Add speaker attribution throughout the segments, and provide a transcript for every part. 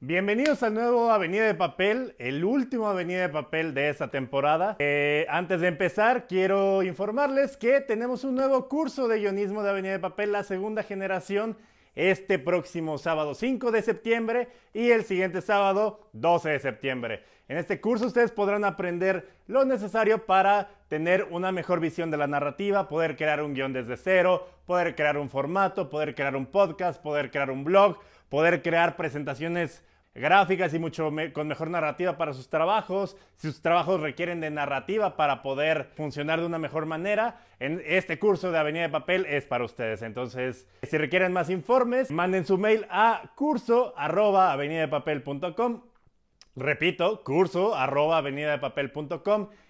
Speaker 1: Bienvenidos al nuevo Avenida de Papel, el último Avenida de Papel de esta temporada. Eh, antes de empezar, quiero informarles que tenemos un nuevo curso de guionismo de Avenida de Papel, la segunda generación, este próximo sábado 5 de septiembre y el siguiente sábado 12 de septiembre. En este curso ustedes podrán aprender lo necesario para tener una mejor visión de la narrativa, poder crear un guion desde cero, poder crear un formato, poder crear un podcast, poder crear un blog, poder crear presentaciones gráficas y mucho con mejor narrativa para sus trabajos. Si sus trabajos requieren de narrativa para poder funcionar de una mejor manera, en este curso de Avenida de Papel es para ustedes. Entonces, si requieren más informes, manden su mail a curso arroba Repito, curso arroba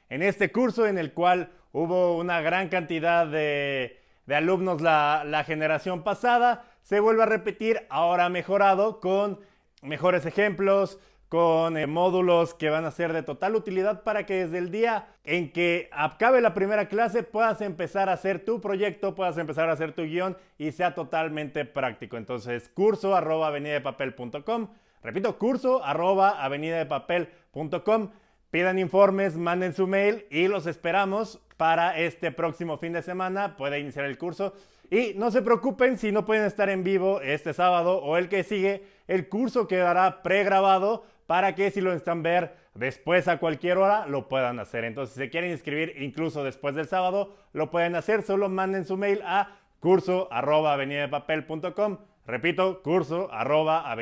Speaker 1: En este curso en el cual hubo una gran cantidad de, alumnos la, la generación pasada, se vuelve a repetir, ahora mejorado con mejores ejemplos, con eh, módulos que van a ser de total utilidad para que desde el día en que acabe la primera clase puedas empezar a hacer tu proyecto, puedas empezar a hacer tu guion y sea totalmente práctico. Entonces, curso arroba avenidadepapel.com. Repito, curso arroba avenidadepapel.com. Pidan informes, manden su mail y los esperamos para este próximo fin de semana. Puede iniciar el curso. Y no se preocupen si no pueden estar en vivo este sábado o el que sigue. El curso quedará pregrabado para que si lo están ver después a cualquier hora lo puedan hacer. Entonces, si se quieren inscribir incluso después del sábado, lo pueden hacer. Solo manden su mail a curso arroba Repito, curso arroba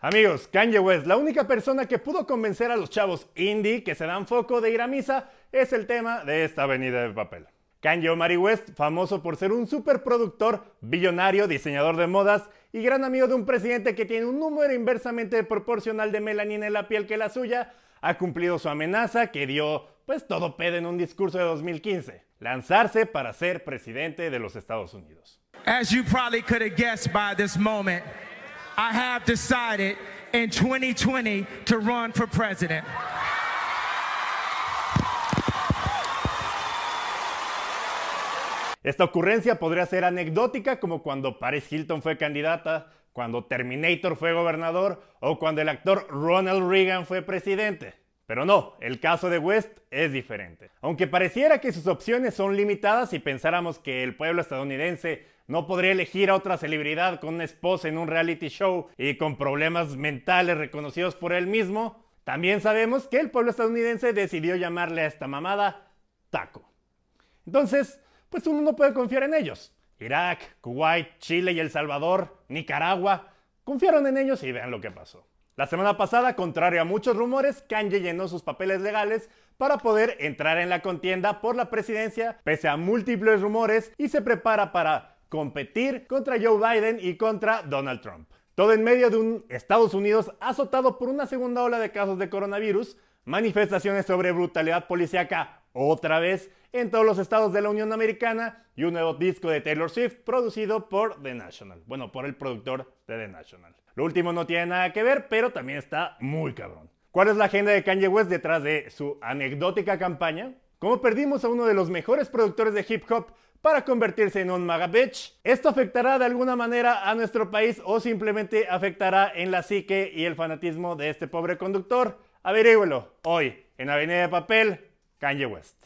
Speaker 1: Amigos, Kanye West, la única persona que pudo convencer a los chavos indie que se dan foco de ir a misa es el tema de esta avenida de papel. Kanye Omari West, famoso por ser un superproductor, billonario, diseñador de modas y gran amigo de un presidente que tiene un número inversamente proporcional de melanina en la piel que la suya, ha cumplido su amenaza que dio pues todo pedo en un discurso de 2015, lanzarse para ser presidente de los Estados Unidos.
Speaker 2: As you probably could have guessed by this moment, I have decided in 2020 to run for president.
Speaker 1: Esta ocurrencia podría ser anecdótica como cuando Paris Hilton fue candidata, cuando Terminator fue gobernador o cuando el actor Ronald Reagan fue presidente. Pero no, el caso de West es diferente. Aunque pareciera que sus opciones son limitadas y pensáramos que el pueblo estadounidense no podría elegir a otra celebridad con una esposa en un reality show y con problemas mentales reconocidos por él mismo, también sabemos que el pueblo estadounidense decidió llamarle a esta mamada taco. Entonces, pues uno no puede confiar en ellos. Irak, Kuwait, Chile y El Salvador, Nicaragua, confiaron en ellos y vean lo que pasó. La semana pasada, contrario a muchos rumores, Kanye llenó sus papeles legales para poder entrar en la contienda por la presidencia, pese a múltiples rumores, y se prepara para competir contra Joe Biden y contra Donald Trump. Todo en medio de un Estados Unidos azotado por una segunda ola de casos de coronavirus, manifestaciones sobre brutalidad policíaca otra vez en todos los estados de la Unión Americana y un nuevo disco de Taylor Swift producido por The National. Bueno, por el productor de The National. Lo último no tiene nada que ver, pero también está muy cabrón. ¿Cuál es la agenda de Kanye West detrás de su anecdótica campaña? ¿Cómo perdimos a uno de los mejores productores de hip hop para convertirse en un maga bitch. ¿Esto afectará de alguna manera a nuestro país o simplemente afectará en la psique y el fanatismo de este pobre conductor? Averígüelo hoy en Avenida de Papel, Kanye West.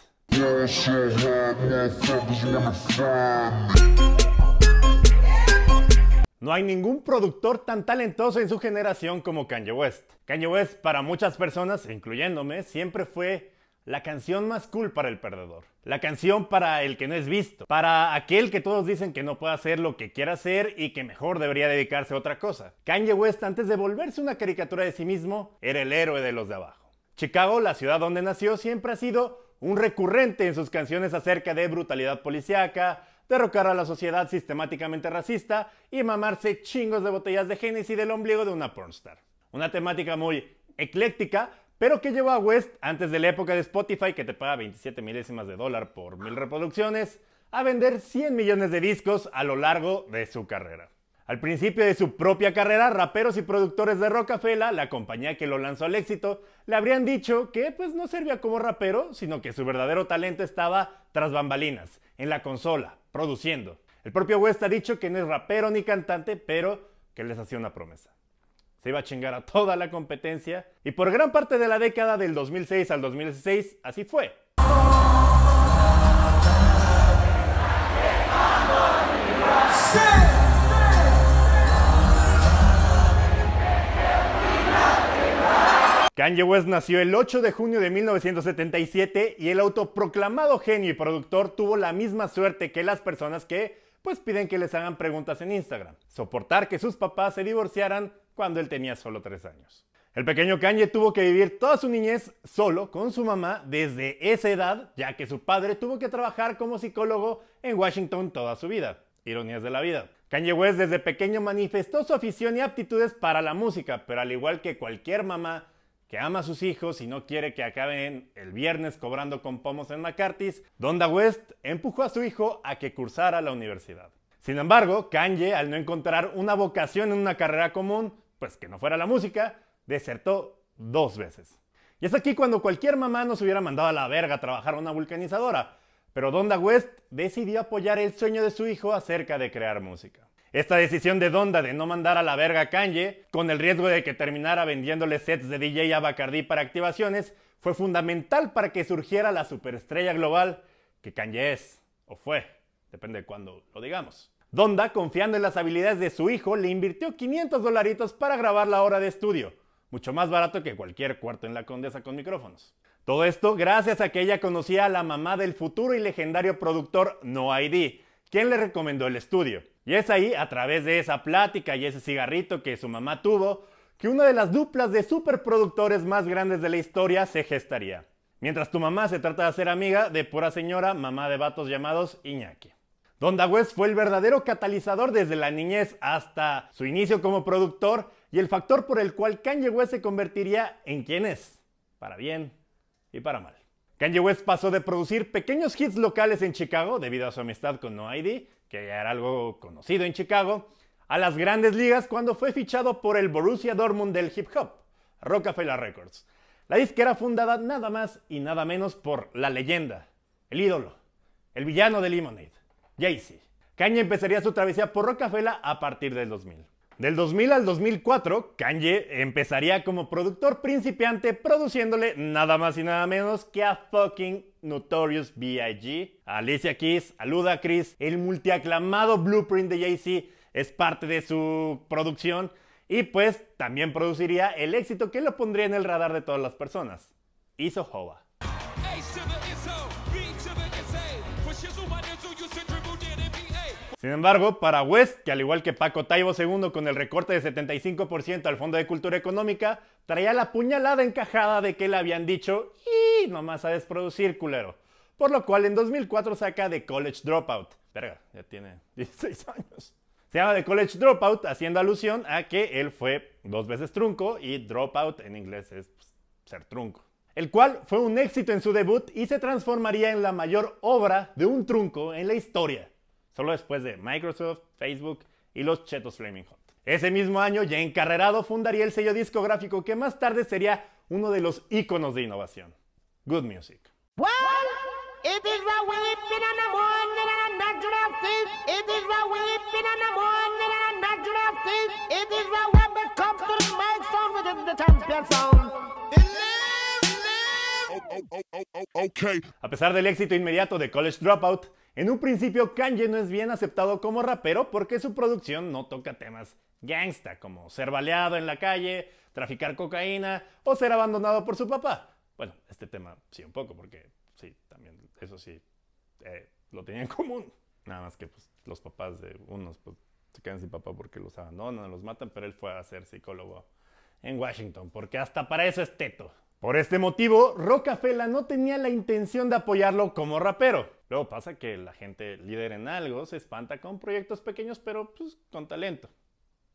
Speaker 1: No hay ningún productor tan talentoso en su generación como Kanye West. Kanye West para muchas personas, incluyéndome, siempre fue la canción más cool para el perdedor. La canción para el que no es visto. Para aquel que todos dicen que no puede hacer lo que quiera hacer y que mejor debería dedicarse a otra cosa. Kanye West, antes de volverse una caricatura de sí mismo, era el héroe de los de abajo. Chicago, la ciudad donde nació, siempre ha sido un recurrente en sus canciones acerca de brutalidad policíaca, derrocar a la sociedad sistemáticamente racista y mamarse chingos de botellas de Genesis del ombligo de una pornstar. Una temática muy ecléctica, pero que llevó a West, antes de la época de Spotify, que te paga 27 milésimas de dólar por mil reproducciones, a vender 100 millones de discos a lo largo de su carrera. Al principio de su propia carrera, raperos y productores de Rockefeller, la compañía que lo lanzó al éxito, le habrían dicho que pues no servía como rapero, sino que su verdadero talento estaba tras bambalinas, en la consola, produciendo. El propio West ha dicho que no es rapero ni cantante, pero que les hacía una promesa. Se iba a chingar a toda la competencia y por gran parte de la década del 2006 al 2016 así fue. Kanye West nació el 8 de junio de 1977 y el autoproclamado genio y productor tuvo la misma suerte que las personas que pues piden que les hagan preguntas en Instagram. Soportar que sus papás se divorciaran cuando él tenía solo 3 años. El pequeño Kanye tuvo que vivir toda su niñez solo con su mamá desde esa edad, ya que su padre tuvo que trabajar como psicólogo en Washington toda su vida. Ironías de la vida. Kanye West desde pequeño manifestó su afición y aptitudes para la música, pero al igual que cualquier mamá que ama a sus hijos y no quiere que acaben el viernes cobrando con pomos en McCarthy's, Donda West empujó a su hijo a que cursara la universidad. Sin embargo, Kanye, al no encontrar una vocación en una carrera común, pues que no fuera la música, desertó dos veces. Y es aquí cuando cualquier mamá nos hubiera mandado a la verga a trabajar una vulcanizadora, pero Donda West decidió apoyar el sueño de su hijo acerca de crear música. Esta decisión de Donda de no mandar a la verga a Kanye, con el riesgo de que terminara vendiéndole sets de DJ a para activaciones, fue fundamental para que surgiera la superestrella global que Kanye es, o fue, depende de cuándo lo digamos. Donda, confiando en las habilidades de su hijo, le invirtió 500 dolaritos para grabar la hora de estudio, mucho más barato que cualquier cuarto en la condesa con micrófonos. Todo esto gracias a que ella conocía a la mamá del futuro y legendario productor No ID, quien le recomendó el estudio. Y es ahí, a través de esa plática y ese cigarrito que su mamá tuvo, que una de las duplas de superproductores más grandes de la historia se gestaría. Mientras tu mamá se trata de hacer amiga de pura señora, mamá de vatos llamados Iñaki. Donda West fue el verdadero catalizador desde la niñez hasta su inicio como productor y el factor por el cual Kanye West se convertiría en quien es, para bien y para mal. Kanye West pasó de producir pequeños hits locales en Chicago debido a su amistad con No ID que era algo conocido en Chicago, a las grandes ligas cuando fue fichado por el Borussia Dortmund del hip hop, Rockefeller Records. La disquera fundada nada más y nada menos por la leyenda, el ídolo, el villano de Lemonade, Jay-Z. Kanye empezaría su travesía por Rockefeller a partir del 2000. Del 2000 al 2004, Kanye empezaría como productor principiante produciéndole nada más y nada menos que a fucking Notorious B.I.G., Alicia Keys, a Ludacris, el multiaclamado Blueprint de Jay-Z es parte de su producción y pues también produciría el éxito que lo pondría en el radar de todas las personas, Iso Hoa. Sin embargo, para West, que al igual que Paco Taibo II con el recorte de 75% al Fondo de Cultura Económica, traía la puñalada encajada de que le habían dicho y nomás sabes producir, culero. Por lo cual en 2004 saca The College Dropout. Verga, ya tiene 16 años. Se llama The College Dropout haciendo alusión a que él fue dos veces trunco y dropout en inglés es pues, ser trunco. El cual fue un éxito en su debut y se transformaría en la mayor obra de un trunco en la historia solo después de Microsoft, Facebook y los Chetos Flaming Hot. Ese mismo año, ya encarrerado, fundaría el sello discográfico que más tarde sería uno de los íconos de innovación, Good Music. A pesar del éxito inmediato de College Dropout, en un principio Kanye no es bien aceptado como rapero porque su producción no toca temas gangsta como ser baleado en la calle, traficar cocaína o ser abandonado por su papá. Bueno, este tema sí un poco porque sí, también eso sí eh, lo tenía en común. Nada más que pues, los papás de unos pues, se quedan sin papá porque los abandonan, los matan, pero él fue a ser psicólogo en Washington porque hasta para eso es teto. Por este motivo, Rocafela no tenía la intención de apoyarlo como rapero. Luego pasa que la gente líder en algo se espanta con proyectos pequeños, pero pues, con talento.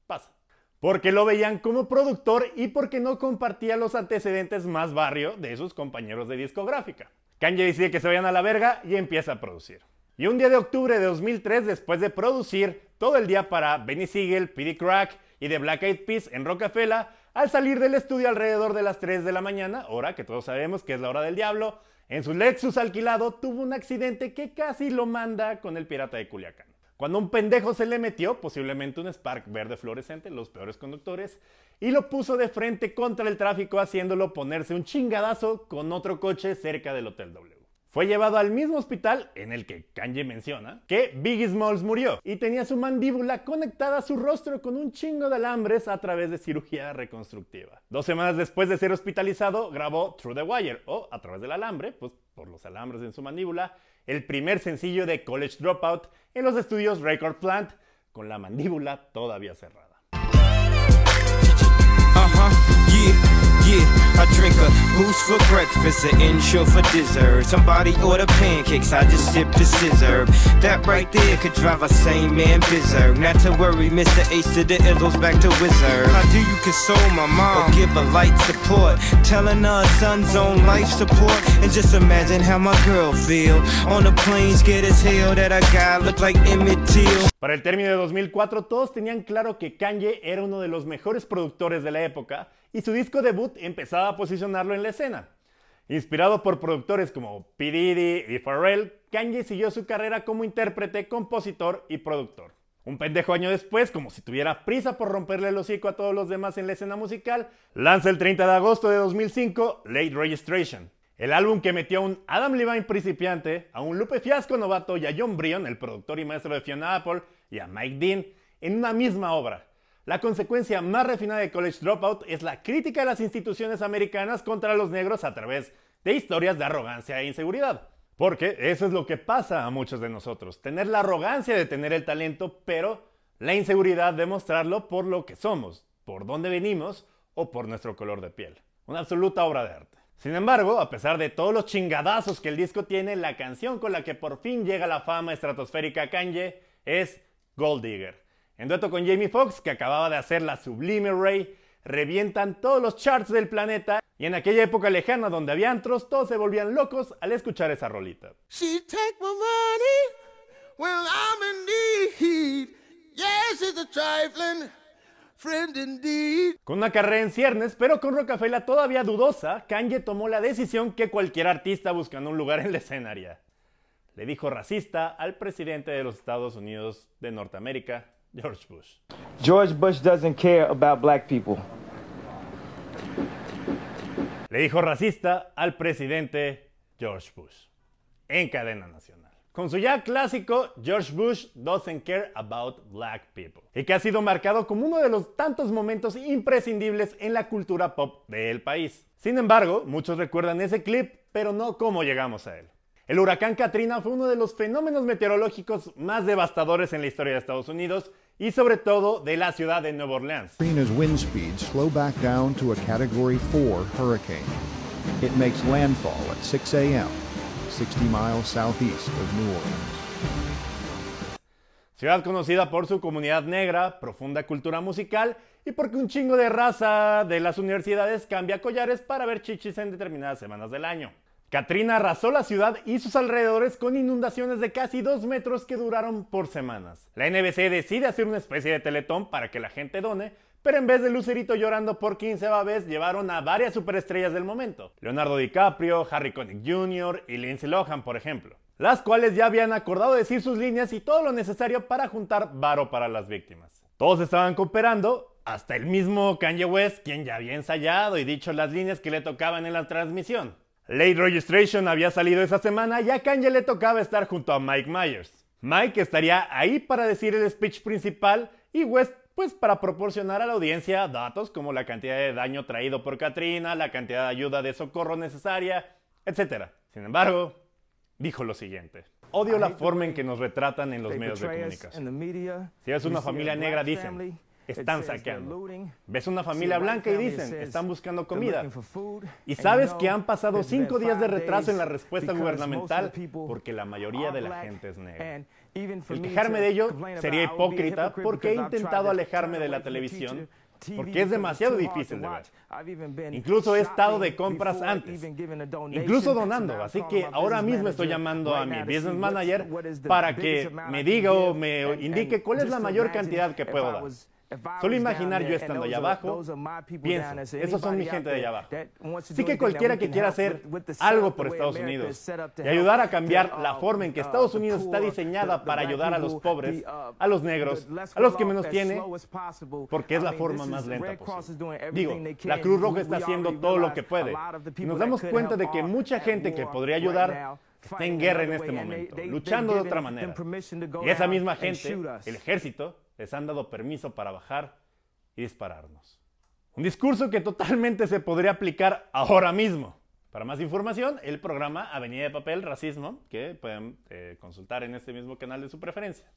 Speaker 1: Pasa. Porque lo veían como productor y porque no compartía los antecedentes más barrio de sus compañeros de discográfica. Kanye decide que se vayan a la verga y empieza a producir. Y un día de octubre de 2003, después de producir todo el día para Benny Siegel, P.D. Crack y The Black Eyed Peas en Rockefeller, al salir del estudio alrededor de las 3 de la mañana, hora que todos sabemos que es la hora del diablo, en su Lexus alquilado tuvo un accidente que casi lo manda con el pirata de Culiacán. cuando un pendejo se le metió, posiblemente un Spark verde fluorescente, los peores conductores, y lo puso de frente contra el tráfico haciéndolo ponerse un chingadazo con otro coche cerca del Hotel W. Fue llevado al mismo hospital en el que Kanye menciona que Biggie Smalls murió y tenía su mandíbula conectada a su rostro con un chingo de alambres a través de cirugía reconstructiva. Dos semanas después de ser hospitalizado, grabó Through the Wire o a través del alambre, pues por los alambres en su mandíbula, el primer sencillo de College Dropout en los estudios Record Plant con la mandíbula todavía cerrada.
Speaker 3: Yeah, I drink a boost for breakfast, an insure for dessert. Somebody order pancakes, I just sip the scissor. That right there could drive a sane man berserk. Not to worry, Mr. Ace to the Izzles back to Wizard. How do you console my mom or give her light support? Telling her son's on life support. And just imagine how my girl feel. On the plane, scared as hell that I got look like Emmett Till.
Speaker 1: Para el término de 2004, todos tenían claro que Kanye era uno de los mejores productores de la época y su disco debut empezaba a posicionarlo en la escena. Inspirado por productores como P. Diddy y Pharrell, Kanye siguió su carrera como intérprete, compositor y productor. Un pendejo año después, como si tuviera prisa por romperle el hocico a todos los demás en la escena musical, lanza el 30 de agosto de 2005 Late Registration, el álbum que metió a un Adam Levine principiante, a un Lupe Fiasco novato y a John Bryan, el productor y maestro de Fiona Apple, y a Mike Dean, en una misma obra. La consecuencia más refinada de College Dropout es la crítica de las instituciones americanas contra los negros a través de historias de arrogancia e inseguridad. Porque eso es lo que pasa a muchos de nosotros, tener la arrogancia de tener el talento, pero la inseguridad de mostrarlo por lo que somos, por dónde venimos o por nuestro color de piel. Una absoluta obra de arte. Sin embargo, a pesar de todos los chingadazos que el disco tiene, la canción con la que por fin llega la fama estratosférica a Kanye es Gold Digger en dueto con Jamie Foxx, que acababa de hacer la sublime Ray, revientan todos los charts del planeta y en aquella época lejana donde había antros, todos se volvían locos al escuchar esa rolita. Con una carrera en ciernes, pero con Rockefeller todavía dudosa, Kanye tomó la decisión que cualquier artista buscando un lugar en la escenaria. Le dijo racista al presidente de los Estados Unidos de Norteamérica, George Bush.
Speaker 4: George Bush doesn't care about black people.
Speaker 1: Le dijo racista al presidente George Bush en cadena nacional. Con su ya clásico George Bush doesn't care about black people. Y que ha sido marcado como uno de los tantos momentos imprescindibles en la cultura pop del país. Sin embargo, muchos recuerdan ese clip, pero no cómo llegamos a él. El huracán Katrina fue uno de los fenómenos meteorológicos más devastadores en la historia de Estados Unidos y sobre todo de la ciudad de Nueva Orleans.
Speaker 5: Katrina's wind speeds slow back down to a Category 4 hurricane. It makes landfall at 6 a.m., 60 miles southeast of New Orleans.
Speaker 1: Ciudad conocida por su comunidad negra, profunda cultura musical y porque un chingo de raza de las universidades cambia collares para ver chichis en determinadas semanas del año. Katrina arrasó la ciudad y sus alrededores con inundaciones de casi 2 metros que duraron por semanas. La NBC decide hacer una especie de teletón para que la gente done, pero en vez de Lucerito llorando por 15 vez, llevaron a varias superestrellas del momento. Leonardo DiCaprio, Harry Connick Jr. y Lindsay Lohan, por ejemplo. Las cuales ya habían acordado decir sus líneas y todo lo necesario para juntar varo para las víctimas. Todos estaban cooperando, hasta el mismo Kanye West, quien ya había ensayado y dicho las líneas que le tocaban en la transmisión. Late Registration había salido esa semana y a Kanye le tocaba estar junto a Mike Myers. Mike estaría ahí para decir el speech principal y West pues para proporcionar a la audiencia datos como la cantidad de daño traído por Katrina, la cantidad de ayuda de socorro necesaria, etc. Sin embargo, dijo lo siguiente. Odio la forma en que nos retratan en los medios de comunicación. Si es una familia negra, dicen, están saqueando. Ves una familia blanca y dicen, están buscando comida. Y sabes que han pasado cinco días de retraso en la respuesta gubernamental porque la mayoría de la gente es negra. El quejarme de ello sería hipócrita porque he intentado alejarme de la televisión porque es demasiado difícil de ver. Incluso he estado de compras antes, incluso donando, así que ahora mismo estoy llamando a mi business manager para que me diga o me indique cuál es la mayor cantidad que puedo dar. Solo imaginar yo estando allá abajo, pienso, esos son mi gente de allá abajo. Así que cualquiera que quiera hacer algo por Estados Unidos y ayudar a cambiar la forma en que Estados Unidos está diseñada para ayudar a los pobres, a los negros, a los que menos tienen, porque es la forma más lenta posible. Digo, la Cruz Roja está haciendo todo lo que puede. Y nos damos cuenta de que mucha gente que podría ayudar está en guerra en este momento, luchando de otra manera. Y esa misma gente, el ejército, les han dado permiso para bajar y dispararnos. Un discurso que totalmente se podría aplicar ahora mismo. Para más información, el programa Avenida de Papel Racismo, que pueden eh, consultar en este mismo canal de su preferencia.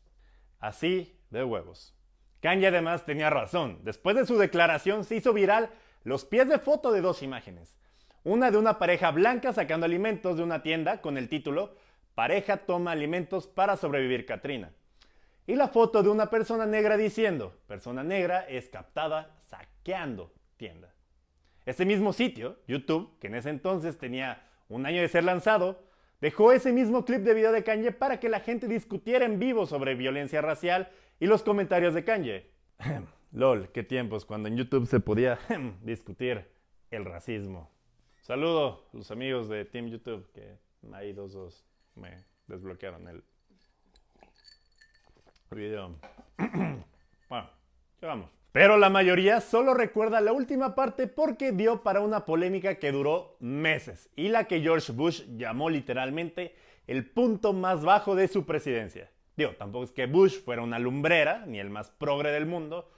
Speaker 1: Así de huevos. Kanye además tenía razón. Después de su declaración se hizo viral los pies de foto de dos imágenes. Una de una pareja blanca sacando alimentos de una tienda con el título Pareja toma alimentos para sobrevivir Katrina y la foto de una persona negra diciendo, persona negra es captada saqueando tienda. Este mismo sitio, YouTube, que en ese entonces tenía un año de ser lanzado, dejó ese mismo clip de video de Kanye para que la gente discutiera en vivo sobre violencia racial y los comentarios de Kanye. Lol, qué tiempos cuando en YouTube se podía discutir el racismo. Saludo a los amigos de Team YouTube que ahí dos dos me desbloquearon el Pero la mayoría solo recuerda la última parte porque dio para una polémica que duró meses y la que George Bush llamó literalmente el punto más bajo de su presidencia. Digo, tampoco es que Bush fuera una lumbrera, ni el más progre del mundo,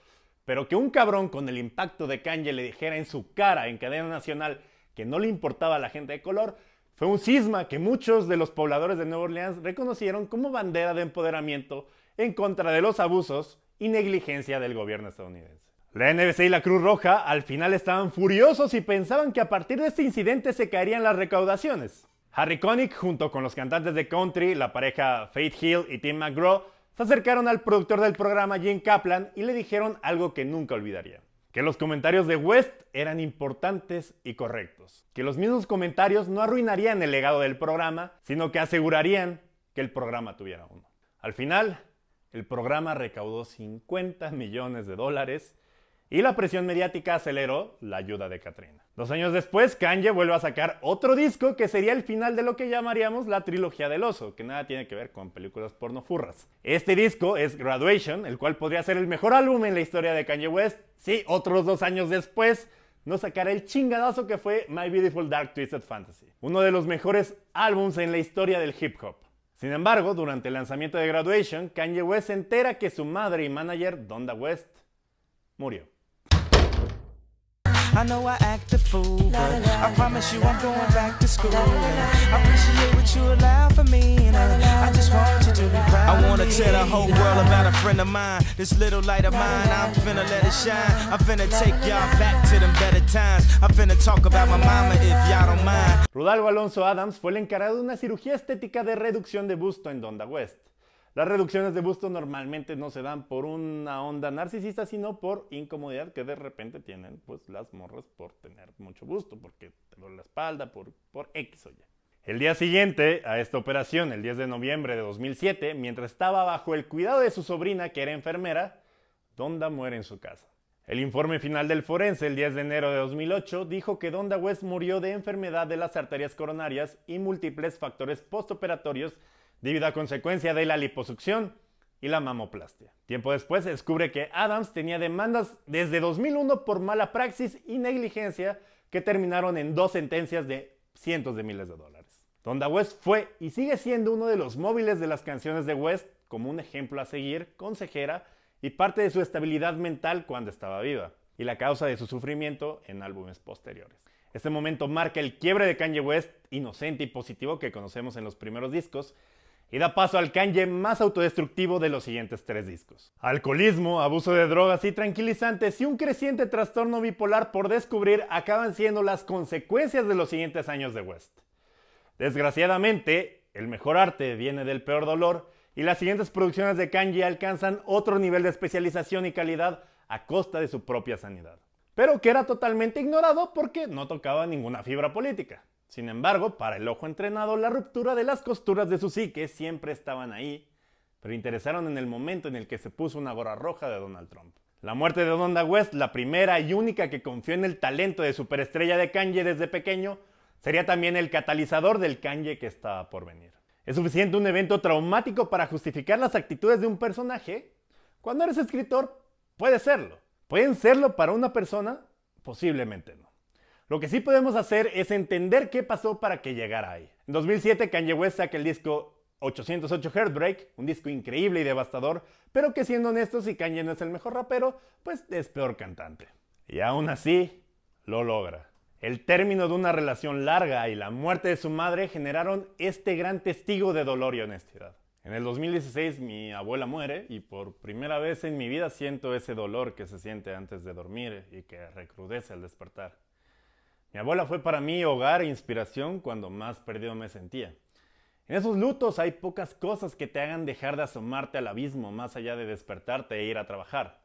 Speaker 1: pero que un cabrón con el impacto de Kanye le dijera en su cara en cadena nacional que no le importaba a la gente de color, fue un cisma que muchos de los pobladores de Nueva Orleans reconocieron como bandera de empoderamiento en contra de los abusos y negligencia del gobierno estadounidense. La NBC y la Cruz Roja al final estaban furiosos y pensaban que a partir de este incidente se caerían las recaudaciones. Harry Connick, junto con los cantantes de country, la pareja Faith Hill y Tim McGraw, se acercaron al productor del programa Jim Kaplan y le dijeron algo que nunca olvidaría. Que los comentarios de West eran importantes y correctos. Que los mismos comentarios no arruinarían el legado del programa, sino que asegurarían que el programa tuviera uno. Al final, el programa recaudó 50 millones de dólares y la presión mediática aceleró la ayuda de Katrina. Dos años después, Kanye vuelve a sacar otro disco que sería el final de lo que llamaríamos la trilogía del oso, que nada tiene que ver con películas porno furras. Este disco es Graduation, el cual podría ser el mejor álbum en la historia de Kanye West, si otros dos años después no sacara el chingadazo que fue My Beautiful Dark Twisted Fantasy, uno de los mejores álbums en la historia del hip hop. Sin embargo, durante el lanzamiento de Graduation, Kanye West se entera que su madre y manager, Donda West, murió. I know I act a fool, but I promise you I'm going back to school. I appreciate what you allow for me, and I just want you to be proud. I wanna tell the whole world about a friend of mine. This little light of mine, I'm finna let it shine. I'm finna take y'all back to them better times. I'm finna talk about my mama if y'all don't mind. Rudalgo Alonso Adams fue el encargado de una cirugía estética de reducción de busto en Donda West. Las reducciones de busto normalmente no se dan por una onda narcisista, sino por incomodidad que de repente tienen pues, las morras por tener mucho busto, porque te la espalda, por, por X. El día siguiente a esta operación, el 10 de noviembre de 2007, mientras estaba bajo el cuidado de su sobrina, que era enfermera, Donda muere en su casa. El informe final del forense el 10 de enero de 2008 dijo que Donda West murió de enfermedad de las arterias coronarias y múltiples factores postoperatorios debido a consecuencia de la liposucción y la mamoplastia. Tiempo después descubre que Adams tenía demandas desde 2001 por mala praxis y negligencia que terminaron en dos sentencias de cientos de miles de dólares. Donda West fue y sigue siendo uno de los móviles de las canciones de West como un ejemplo a seguir, consejera y parte de su estabilidad mental cuando estaba viva, y la causa de su sufrimiento en álbumes posteriores. Este momento marca el quiebre de Kanye West, inocente y positivo que conocemos en los primeros discos, y da paso al Kanye más autodestructivo de los siguientes tres discos. Alcoholismo, abuso de drogas y tranquilizantes y un creciente trastorno bipolar por descubrir acaban siendo las consecuencias de los siguientes años de West. Desgraciadamente, el mejor arte viene del peor dolor y las siguientes producciones de Kanye alcanzan otro nivel de especialización y calidad a costa de su propia sanidad. Pero que era totalmente ignorado porque no tocaba ninguna fibra política. Sin embargo, para el ojo entrenado, la ruptura de las costuras de su psique siempre estaban ahí, pero interesaron en el momento en el que se puso una gorra roja de Donald Trump. La muerte de Donda West, la primera y única que confió en el talento de superestrella de Kanye desde pequeño, sería también el catalizador del Kanye que estaba por venir. ¿Es suficiente un evento traumático para justificar las actitudes de un personaje? Cuando eres escritor, puede serlo. ¿Pueden serlo para una persona? Posiblemente no. Lo que sí podemos hacer es entender qué pasó para que llegara ahí. En 2007 Kanye West saca el disco 808 Heartbreak, un disco increíble y devastador, pero que siendo honestos, si Kanye no es el mejor rapero, pues es peor cantante. Y aún así, lo logra. El término de una relación larga y la muerte de su madre generaron este gran testigo de dolor y honestidad. En el 2016 mi abuela muere y por primera vez en mi vida siento ese dolor que se siente antes de dormir y que recrudece al despertar. Mi abuela fue para mí hogar e inspiración cuando más perdido me sentía. En esos lutos hay pocas cosas que te hagan dejar de asomarte al abismo más allá de despertarte e ir a trabajar.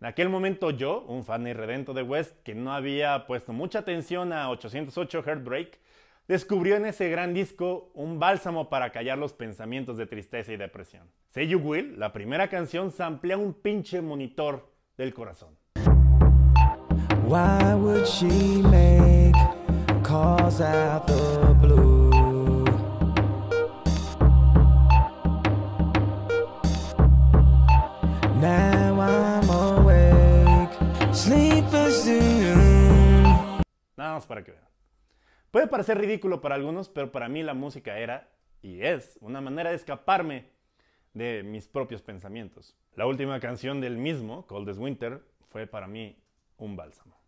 Speaker 1: En aquel momento yo, un fan irredento de West que no había puesto mucha atención a 808 Heartbreak, descubrió en ese gran disco un bálsamo para callar los pensamientos de tristeza y depresión. Say You Will, la primera canción, samplea un pinche monitor del corazón.
Speaker 3: Calls out the blue? Now I'm awake, sleepless in
Speaker 1: Nada más para que vean. Puede parecer ridículo para algunos, pero para mí la música era y es una manera de escaparme de mis propios pensamientos. La última canción del mismo, Cold as Winter, fue para mí un bálsamo.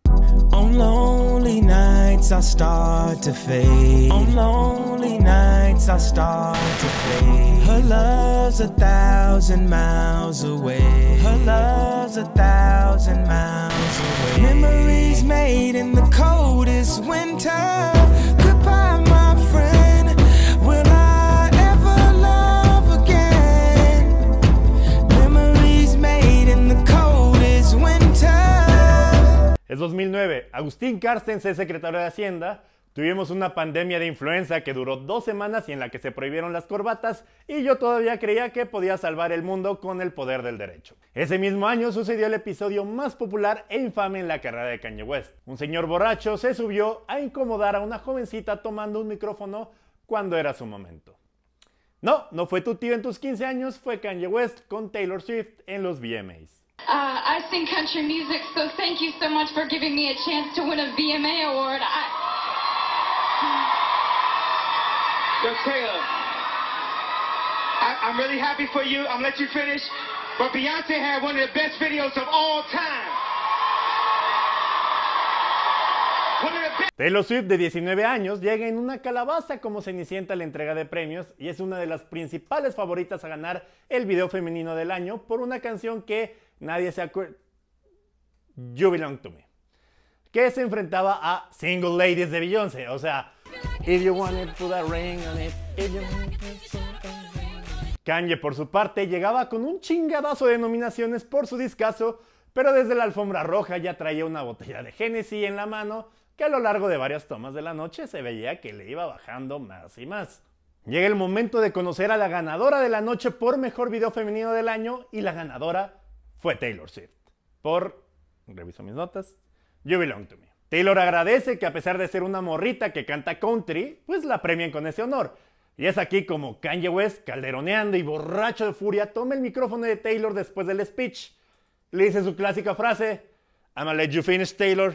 Speaker 3: On lonely nights I start to fade. On lonely nights I start to fade. Her love's a thousand miles away. Her love's a thousand miles away. Memories made in the coldest winter.
Speaker 1: Es 2009. Agustín Carstens es secretario de Hacienda. Tuvimos una pandemia de influenza que duró dos semanas y en la que se prohibieron las corbatas y yo todavía creía que podía salvar el mundo con el poder del derecho. Ese mismo año sucedió el episodio más popular e infame en la carrera de Kanye West. Un señor borracho se subió a incomodar a una jovencita tomando un micrófono cuando era su momento. No, no fue tu tío en tus 15 años, fue Kanye West con Taylor Swift en los VMAs.
Speaker 6: Uh, I sing country music, so thank you so much for giving me a chance to win a VMA award. I,
Speaker 7: Yo, Taylor, I, I'm really happy for you. I'm gonna let you finish. But Beyonce had one of the best videos of all time.
Speaker 1: Taylor Swift, de 19 años, llega en una calabaza como Cenicienta a la entrega de premios y es una de las principales favoritas a ganar el video femenino del año por una canción que nadie se acuerda. You Belong to Me. Que se enfrentaba a Single Ladies de Beyoncé. O sea, If you want it, put a ring on it. If you want it. Kanye, por su parte, llegaba con un chingadazo de nominaciones por su discazo, pero desde la alfombra roja ya traía una botella de Genesis en la mano que a lo largo de varias tomas de la noche se veía que le iba bajando más y más. Llega el momento de conocer a la ganadora de la noche por mejor video femenino del año y la ganadora fue Taylor Swift. Por, reviso mis notas, You Belong to Me. Taylor agradece que a pesar de ser una morrita que canta country, pues la premien con ese honor. Y es aquí como Kanye West, calderoneando y borracho de furia, toma el micrófono de Taylor después del speech. Le dice su clásica frase, I'm gonna let you finish Taylor,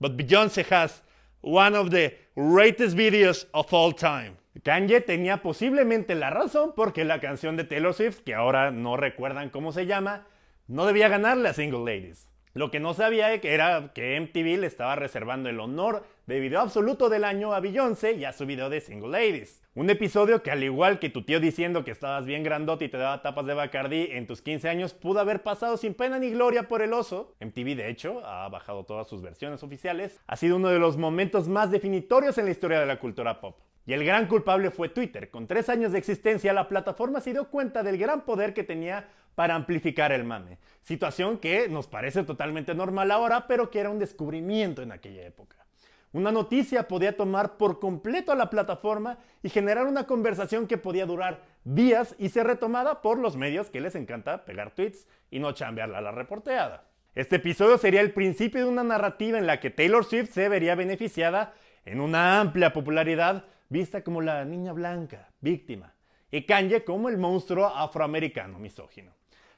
Speaker 1: but Beyoncé has one of the greatest videos of all time. Kanye tenía posiblemente la razón porque la canción de Taylor Swift, que ahora no recuerdan cómo se llama, no debía ganarle a Single Ladies. Lo que no sabía era que MTV le estaba reservando el honor de video absoluto del año a Beyoncé y a su video de Single Ladies. Un episodio que al igual que tu tío diciendo que estabas bien grandote y te daba tapas de Bacardi en tus 15 años pudo haber pasado sin pena ni gloria por el oso. MTV de hecho ha bajado todas sus versiones oficiales. Ha sido uno de los momentos más definitorios en la historia de la cultura pop. Y el gran culpable fue Twitter. Con tres años de existencia, la plataforma se dio cuenta del gran poder que tenía para amplificar el mame. Situación que nos parece totalmente normal ahora, pero que era un descubrimiento en aquella época. Una noticia podía tomar por completo a la plataforma y generar una conversación que podía durar días y ser retomada por los medios que les encanta pegar tweets y no chambearla a la reporteada. Este episodio sería el principio de una narrativa en la que Taylor Swift se vería beneficiada en una amplia popularidad vista como la niña blanca, víctima, y Kanye como el monstruo afroamericano misógino.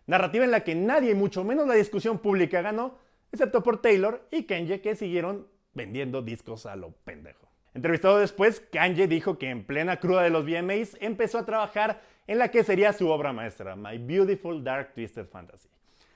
Speaker 1: Narrativa en la que nadie, mucho menos la discusión pública, ganó, excepto por Taylor y Kanye que siguieron vendiendo discos a lo pendejo. Entrevistado después, Kanye dijo que en plena cruda de los VMAs empezó a trabajar en la que sería su obra maestra, My Beautiful Dark Twisted Fantasy.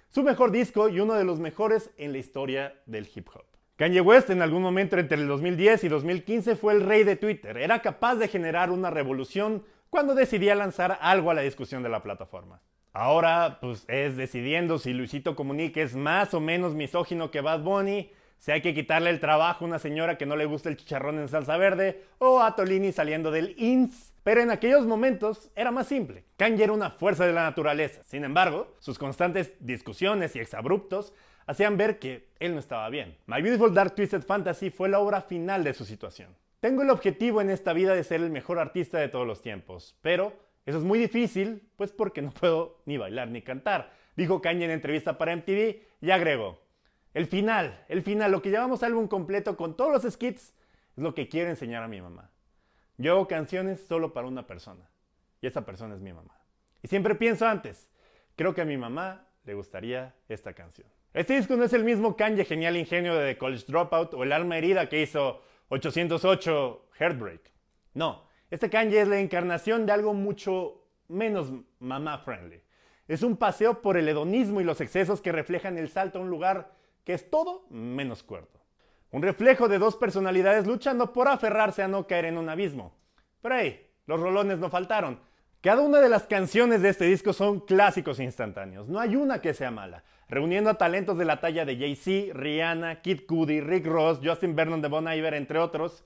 Speaker 1: Su mejor disco y uno de los mejores en la historia del hip hop. Kanye West en algún momento entre el 2010 y 2015 fue el rey de Twitter. Era capaz de generar una revolución cuando decidía lanzar algo a la discusión de la plataforma. Ahora, pues es decidiendo si Luisito Comunique es más o menos misógino que Bad Bunny, si hay que quitarle el trabajo a una señora que no le gusta el chicharrón en salsa verde o a Tolini saliendo del INS. Pero en aquellos momentos era más simple. Kanye era una fuerza de la naturaleza. Sin embargo, sus constantes discusiones y exabruptos hacían ver que él no estaba bien. My Beautiful Dark Twisted Fantasy fue la obra final de su situación. Tengo el objetivo en esta vida de ser el mejor artista de todos los tiempos, pero eso es muy difícil, pues porque no puedo ni bailar ni cantar, dijo Kanye en entrevista para MTV y agregó, el final, el final, lo que llamamos álbum completo con todos los skits, es lo que quiero enseñar a mi mamá. Yo hago canciones solo para una persona, y esa persona es mi mamá. Y siempre pienso antes, creo que a mi mamá le gustaría esta canción. Este disco no es el mismo Kanye genial ingenio de The College Dropout o el alma herida que hizo 808 Heartbreak. No, este Kanye es la encarnación de algo mucho menos mamá friendly. Es un paseo por el hedonismo y los excesos que reflejan el salto a un lugar que es todo menos cuerdo. Un reflejo de dos personalidades luchando por aferrarse a no caer en un abismo. Pero ahí, los rolones no faltaron. Cada una de las canciones de este disco son clásicos instantáneos. No hay una que sea mala. Reuniendo a talentos de la talla de Jay-Z, Rihanna, Kid Cudi, Rick Ross, Justin Vernon de Bon Iver, entre otros,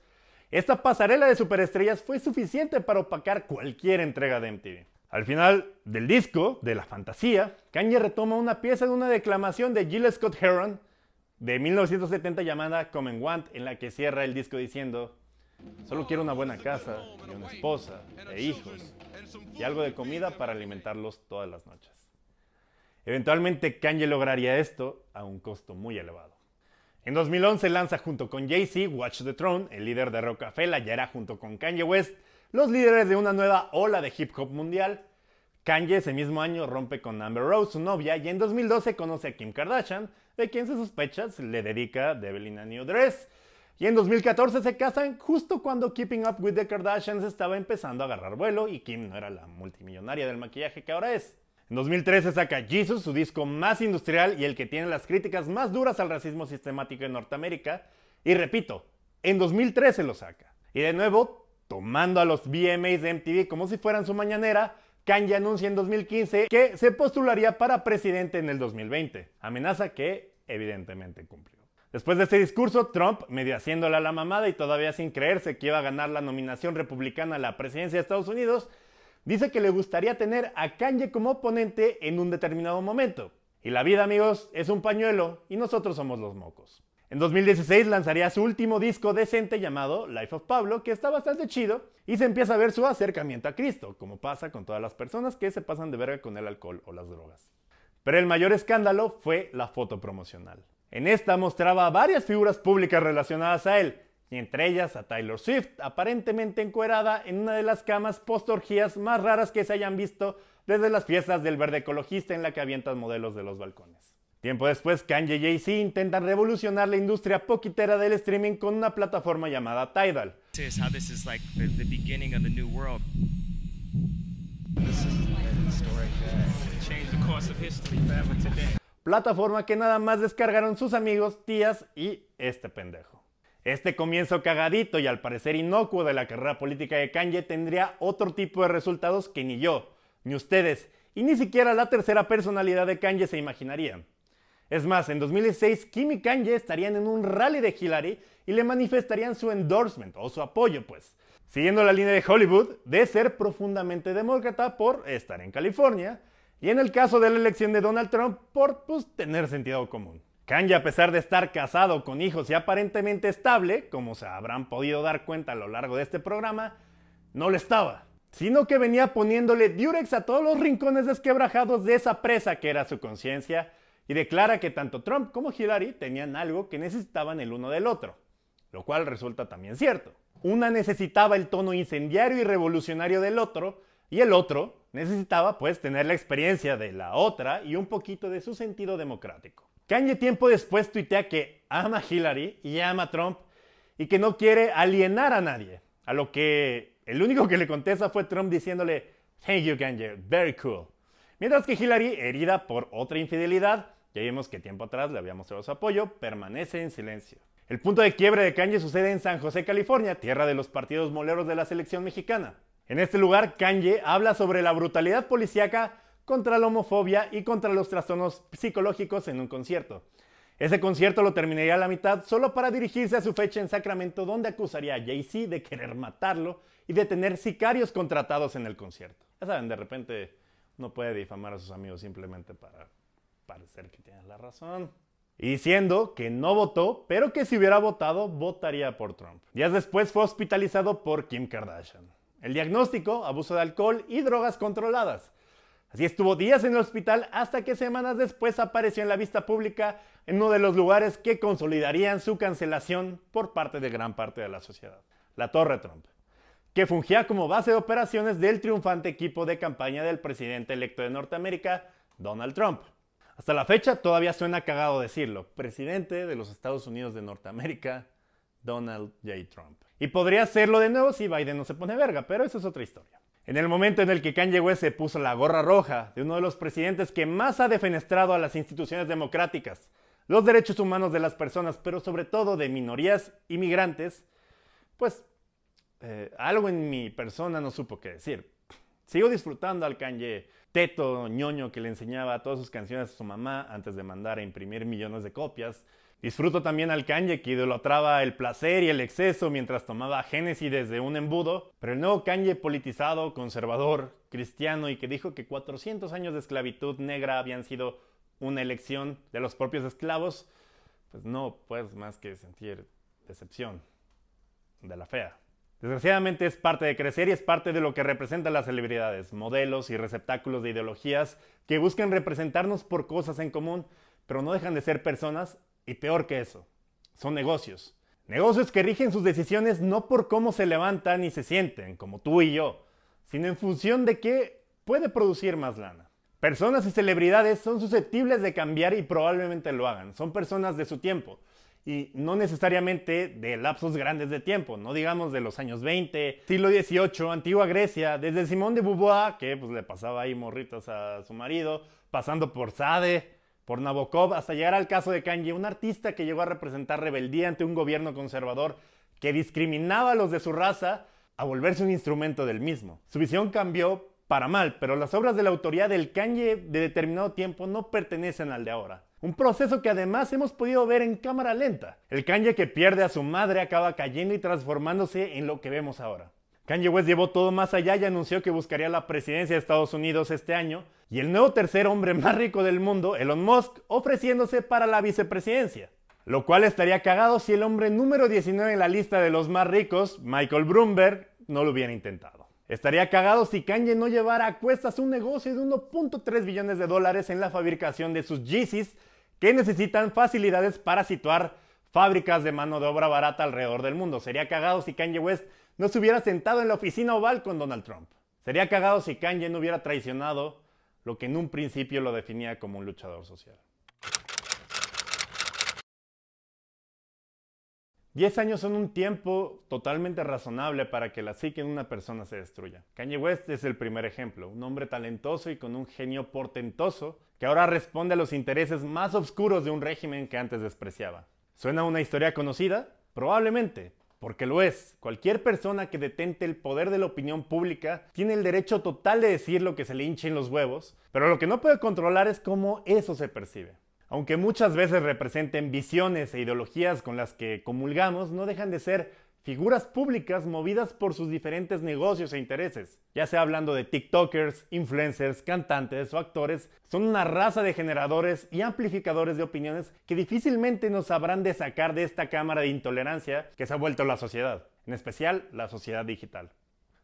Speaker 1: esta pasarela de superestrellas fue suficiente para opacar cualquier entrega de MTV. Al final del disco, de la fantasía, Kanye retoma una pieza de una declamación de Jill Scott Heron de 1970 llamada Come and Want, en la que cierra el disco diciendo, solo quiero una buena casa y una esposa e hijos y algo de comida para alimentarlos todas las noches. Eventualmente Kanye lograría esto a un costo muy elevado. En 2011 lanza junto con Jay-Z Watch the Throne, el líder de Rockefeller ya era junto con Kanye West los líderes de una nueva ola de hip hop mundial. Kanye ese mismo año rompe con Amber Rose, su novia, y en 2012 conoce a Kim Kardashian, de quien se sospecha se le dedica Devil a New Dress. Y en 2014 se casan justo cuando Keeping Up with the Kardashians estaba empezando a agarrar vuelo y Kim no era la multimillonaria del maquillaje que ahora es. En 2013 saca Jesus, su disco más industrial y el que tiene las críticas más duras al racismo sistemático en Norteamérica. Y repito, en 2013 lo saca. Y de nuevo Tomando a los VMAs de MTV como si fueran su mañanera, Kanye anuncia en 2015 que se postularía para presidente en el 2020, amenaza que evidentemente cumplió. Después de este discurso, Trump, medio haciéndole a la mamada y todavía sin creerse que iba a ganar la nominación republicana a la presidencia de Estados Unidos, dice que le gustaría tener a Kanye como oponente en un determinado momento. Y la vida, amigos, es un pañuelo y nosotros somos los mocos. En 2016 lanzaría su último disco decente llamado Life of Pablo, que está bastante chido, y se empieza a ver su acercamiento a Cristo, como pasa con todas las personas que se pasan de verga con el alcohol o las drogas. Pero el mayor escándalo fue la foto promocional. En esta mostraba a varias figuras públicas relacionadas a él, y entre ellas a Taylor Swift, aparentemente encuerada en una de las camas post-orgías más raras que se hayan visto desde las fiestas del verde ecologista en la que avientan modelos de los balcones. Tiempo después, Kanye y Jay-Z intentan revolucionar la industria poquitera del streaming con una plataforma llamada Tidal. Plataforma que nada más descargaron sus amigos, tías y este pendejo. Este comienzo cagadito y al parecer inocuo de la carrera política de Kanye tendría otro tipo de resultados que ni yo, ni ustedes, y ni siquiera la tercera personalidad de Kanye se imaginarían. Es más, en 2016 Kim y Kanye estarían en un rally de Hillary y le manifestarían su endorsement o su apoyo, pues, siguiendo la línea de Hollywood de ser profundamente demócrata por estar en California y en el caso de la elección de Donald Trump por pues, tener sentido común. Kanye, a pesar de estar casado con hijos y aparentemente estable, como se habrán podido dar cuenta a lo largo de este programa, no lo estaba, sino que venía poniéndole diurex a todos los rincones desquebrajados de esa presa que era su conciencia y declara que tanto Trump como Hillary tenían algo que necesitaban el uno del otro, lo cual resulta también cierto. Una necesitaba el tono incendiario y revolucionario del otro, y el otro necesitaba pues tener la experiencia de la otra y un poquito de su sentido democrático. Kanye tiempo después tuitea que ama a Hillary y ama a Trump y que no quiere alienar a nadie, a lo que el único que le contesta fue Trump diciéndole, thank you Kanye, very cool. Mientras que Hillary, herida por otra infidelidad, ya vimos que tiempo atrás le había mostrado su apoyo, permanece en silencio. El punto de quiebre de Kanye sucede en San José, California, tierra de los partidos moleros de la selección mexicana. En este lugar, Kanye habla sobre la brutalidad policíaca contra la homofobia y contra los trastornos psicológicos en un concierto. Ese concierto lo terminaría a la mitad solo para dirigirse a su fecha en Sacramento, donde acusaría a Jay-Z de querer matarlo y de tener sicarios contratados en el concierto. Ya saben, de repente no puede difamar a sus amigos simplemente para parecer que tienes la razón. Y diciendo que no votó, pero que si hubiera votado, votaría por Trump. Días después fue hospitalizado por Kim Kardashian. El diagnóstico, abuso de alcohol y drogas controladas. Así estuvo días en el hospital hasta que semanas después apareció en la vista pública en uno de los lugares que consolidarían su cancelación por parte de gran parte de la sociedad, la Torre Trump, que fungía como base de operaciones del triunfante equipo de campaña del presidente electo de Norteamérica, Donald Trump. Hasta la fecha todavía suena cagado decirlo. Presidente de los Estados Unidos de Norteamérica, Donald J. Trump. Y podría hacerlo de nuevo si Biden no se pone verga, pero eso es otra historia. En el momento en el que Kanye West se puso la gorra roja de uno de los presidentes que más ha defenestrado a las instituciones democráticas, los derechos humanos de las personas, pero sobre todo de minorías inmigrantes, pues eh, algo en mi persona no supo qué decir. Sigo disfrutando al Kanye teto ñoño que le enseñaba todas sus canciones a su mamá antes de mandar a imprimir millones de copias. Disfruto también al Kanye que idolatraba el placer y el exceso mientras tomaba Génesis desde un embudo, pero el nuevo Kanye politizado, conservador, cristiano y que dijo que 400 años de esclavitud negra habían sido una elección de los propios esclavos, pues no puedes más que sentir decepción de la fea. Desgraciadamente es parte de crecer y es parte de lo que representan las celebridades, modelos y receptáculos de ideologías que buscan representarnos por cosas en común, pero no dejan de ser personas y peor que eso, son negocios. Negocios que rigen sus decisiones no por cómo se levantan y se sienten, como tú y yo, sino en función de qué puede producir más lana. Personas y celebridades son susceptibles de cambiar y probablemente lo hagan. Son personas de su tiempo y no necesariamente de lapsos grandes de tiempo, no digamos de los años 20, siglo XVIII, antigua Grecia, desde Simón de Beauvoir, que pues, le pasaba ahí morritas a su marido, pasando por Sade, por Nabokov, hasta llegar al caso de Kanye, un artista que llegó a representar rebeldía ante un gobierno conservador que discriminaba a los de su raza, a volverse un instrumento del mismo. Su visión cambió para mal, pero las obras de la autoría del Kanye de determinado tiempo no pertenecen al de ahora. Un proceso que además hemos podido ver en cámara lenta. El Kanye que pierde a su madre acaba cayendo y transformándose en lo que vemos ahora. Kanye West llevó todo más allá y anunció que buscaría la presidencia de Estados Unidos este año, y el nuevo tercer hombre más rico del mundo, Elon Musk, ofreciéndose para la vicepresidencia. Lo cual estaría cagado si el hombre número 19 en la lista de los más ricos, Michael Bloomberg, no lo hubiera intentado. Estaría cagado si Kanye no llevara a cuestas un negocio de 1.3 billones de dólares en la fabricación de sus Yeezys que necesitan facilidades para situar fábricas de mano de obra barata alrededor del mundo. Sería cagado si Kanye West no se hubiera sentado en la oficina oval con Donald Trump. Sería cagado si Kanye no hubiera traicionado lo que en un principio lo definía como un luchador social. Diez años son un tiempo totalmente razonable para que la psique en una persona se destruya. Kanye West es el primer ejemplo, un hombre talentoso y con un genio portentoso que ahora responde a los intereses más oscuros de un régimen que antes despreciaba. ¿Suena una historia conocida? Probablemente, porque lo es. Cualquier persona que detente el poder de la opinión pública tiene el derecho total de decir lo que se le hinche en los huevos, pero lo que no puede controlar es cómo eso se percibe. Aunque muchas veces representen visiones e ideologías con las que comulgamos, no dejan de ser figuras públicas movidas por sus diferentes negocios e intereses. Ya sea hablando de TikTokers, influencers, cantantes o actores, son una raza de generadores y amplificadores de opiniones que difícilmente nos sabrán de sacar de esta cámara de intolerancia que se ha vuelto la sociedad, en especial la sociedad digital.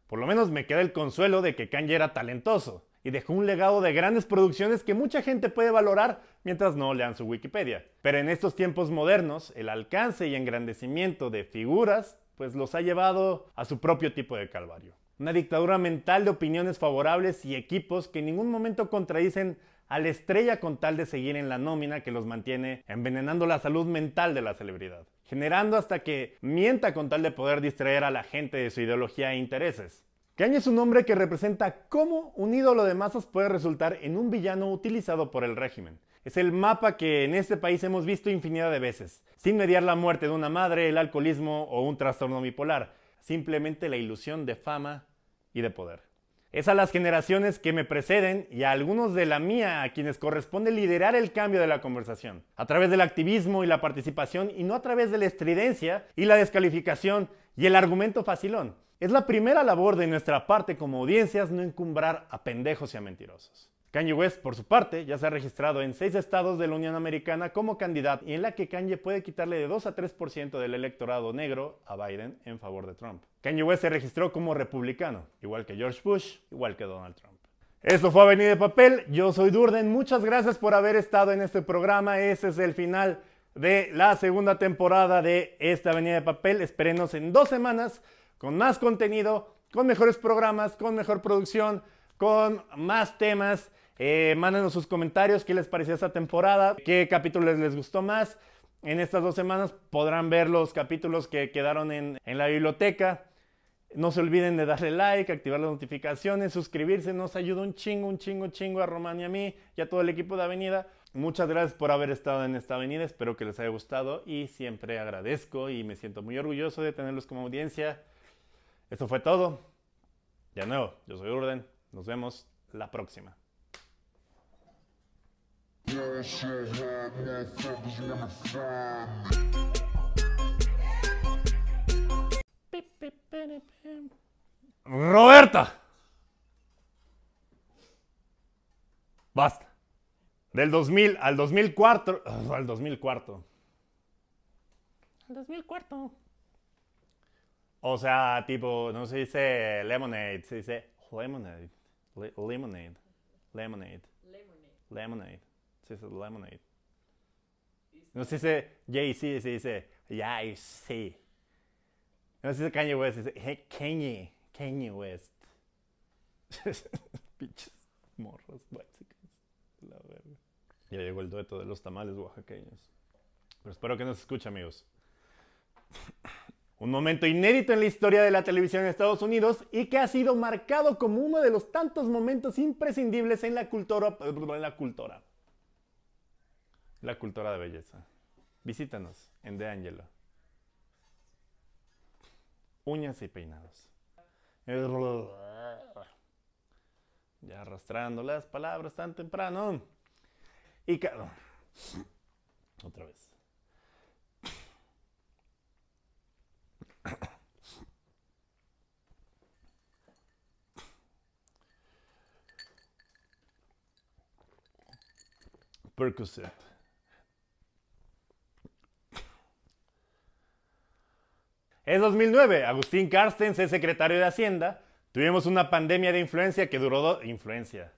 Speaker 1: Por lo menos me queda el consuelo de que Kanye era talentoso y dejó un legado de grandes producciones que mucha gente puede valorar mientras no lean su Wikipedia. Pero en estos tiempos modernos, el alcance y engrandecimiento de figuras pues los ha llevado a su propio tipo de calvario. Una dictadura mental de opiniones favorables y equipos que en ningún momento contradicen a la estrella con tal de seguir en la nómina que los mantiene envenenando la salud mental de la celebridad generando hasta que mienta con tal de poder distraer a la gente de su ideología e intereses. Kanye es un hombre que representa cómo un ídolo de masas puede resultar en un villano utilizado por el régimen. Es el mapa que en este país hemos visto infinidad de veces, sin mediar la muerte de una madre, el alcoholismo o un trastorno bipolar, simplemente la ilusión de fama y de poder. Es a las generaciones que me preceden y a algunos de la mía a quienes corresponde liderar el cambio de la conversación, a través del activismo y la participación y no a través de la estridencia y la descalificación y el argumento facilón. Es la primera labor de nuestra parte como audiencias no encumbrar a pendejos y a mentirosos. Kanye West, por su parte, ya se ha registrado en seis estados de la Unión Americana como candidato y en la que Kanye puede quitarle de 2 a 3% del electorado negro a Biden en favor de Trump. Kanye West se registró como republicano, igual que George Bush, igual que Donald Trump. Esto fue Avenida de Papel, yo soy Durden, muchas gracias por haber estado en este programa, ese es el final de la segunda temporada de esta Avenida de Papel, espérenos en dos semanas con más contenido, con mejores programas, con mejor producción, con más temas eh, mándenos sus comentarios, qué les pareció esta temporada, qué capítulos les gustó más. En estas dos semanas podrán ver los capítulos que quedaron en, en la biblioteca. No se olviden de darle like, activar las notificaciones, suscribirse, nos ayuda un chingo, un chingo, un chingo a Román y a mí y a todo el equipo de Avenida. Muchas gracias por haber estado en esta avenida, espero que les haya gustado y siempre agradezco y me siento muy orgulloso de tenerlos como audiencia. Esto fue todo. De nuevo, yo soy Urden, nos vemos la próxima. Roberta. Basta. Del 2000 al 2004. Al 2004. Al 2004. O sea, tipo, no se dice lemonade, se dice lemonade. lemonade. Lemonade. Lemonade. Se dice lemonade. No se dice Jay-Z, se dice Jay-Z. No se dice Kanye West, se dice Kanye. Kanye West. Pinches morros básicos. La verga. Ya llegó el dueto de los tamales oaxaqueños. Pero espero que nos escuche, amigos. Un momento inédito en la historia de la televisión en Estados Unidos y que ha sido marcado como uno de los tantos momentos imprescindibles en la cultura, en la cultura, la cultura de belleza. Visítanos en De Angelo. Uñas y peinados. Ya arrastrando las palabras tan temprano. Y otra vez. Percocet. En 2009, Agustín Carstens es secretario de Hacienda. Tuvimos una pandemia de influencia que duró... Influencia.